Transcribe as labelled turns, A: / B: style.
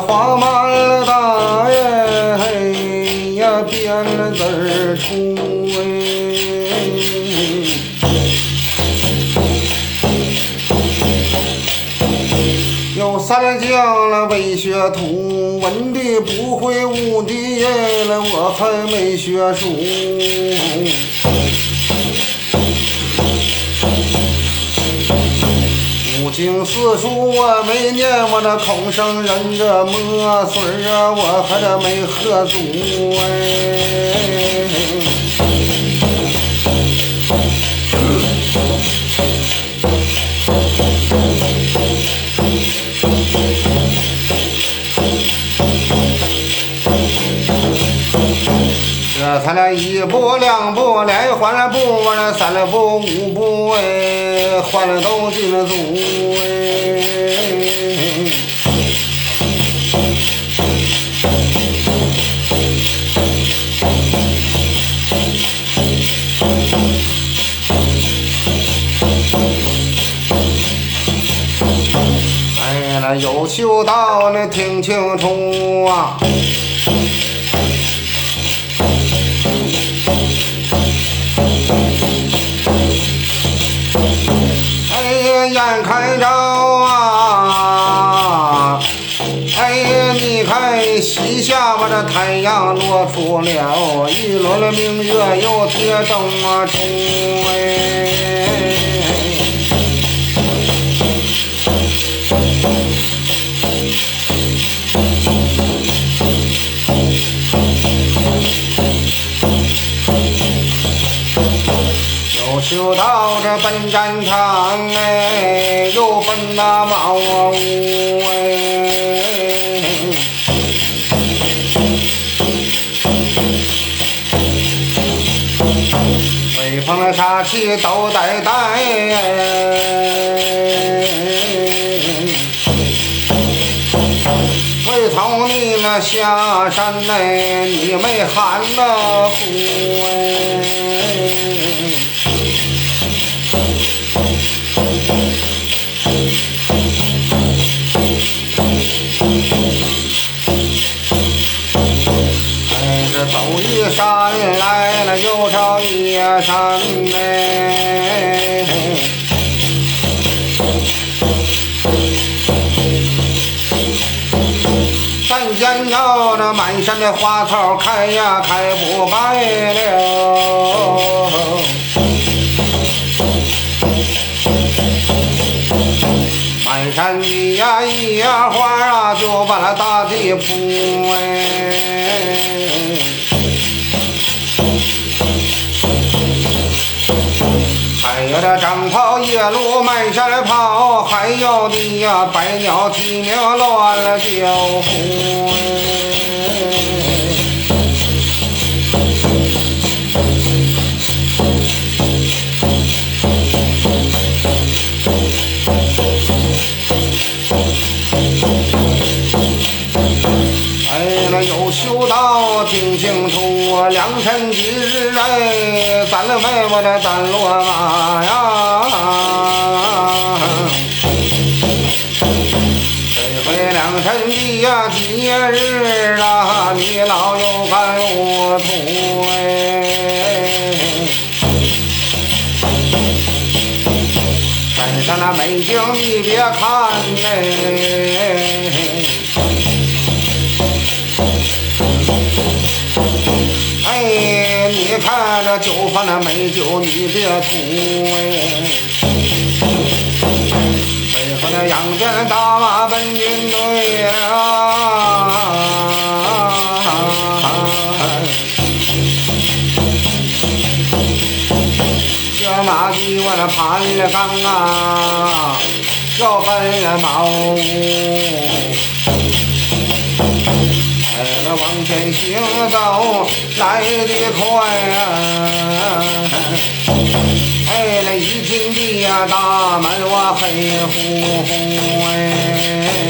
A: 花满了大耶，嘿呀辫子儿出哎，有三将了没学徒，文的不会武的耶了，我还没学书。四叔我没念，我那孔圣人的墨水啊，我还得没喝足哎这才那一步两步连换了步，我这三了步五步哎，换了都进了足哎。哎，那有修道那听清楚啊！西下吧，这太阳落出了，一轮明月又贴灯啊出哎。就到这奔战场哎，又奔那茅屋哎，北方的杀气都带带为从你那下山哎，你没喊那呼哎。走一山来了，又找一山嘞。但见着那满山的花草开呀开不败了，那大地铺哎。还有这长袍夜路满山跑，还有的呀百鸟啼鸣乱了叫呼。哎，有修道听清楚，我良辰吉日哎，咱了为我的咱落马呀。这回良辰吉呀吉日啊，你老有干路途哎。山上那美景你别看哎。看这酒坊那美酒，你别吐哎！最后那杨戬打马奔军队啊，这马蹄我那盘了钢啊，要奔了毛。天行走来得快啊！哎，那一进的呀大门，我黑乎乎哎。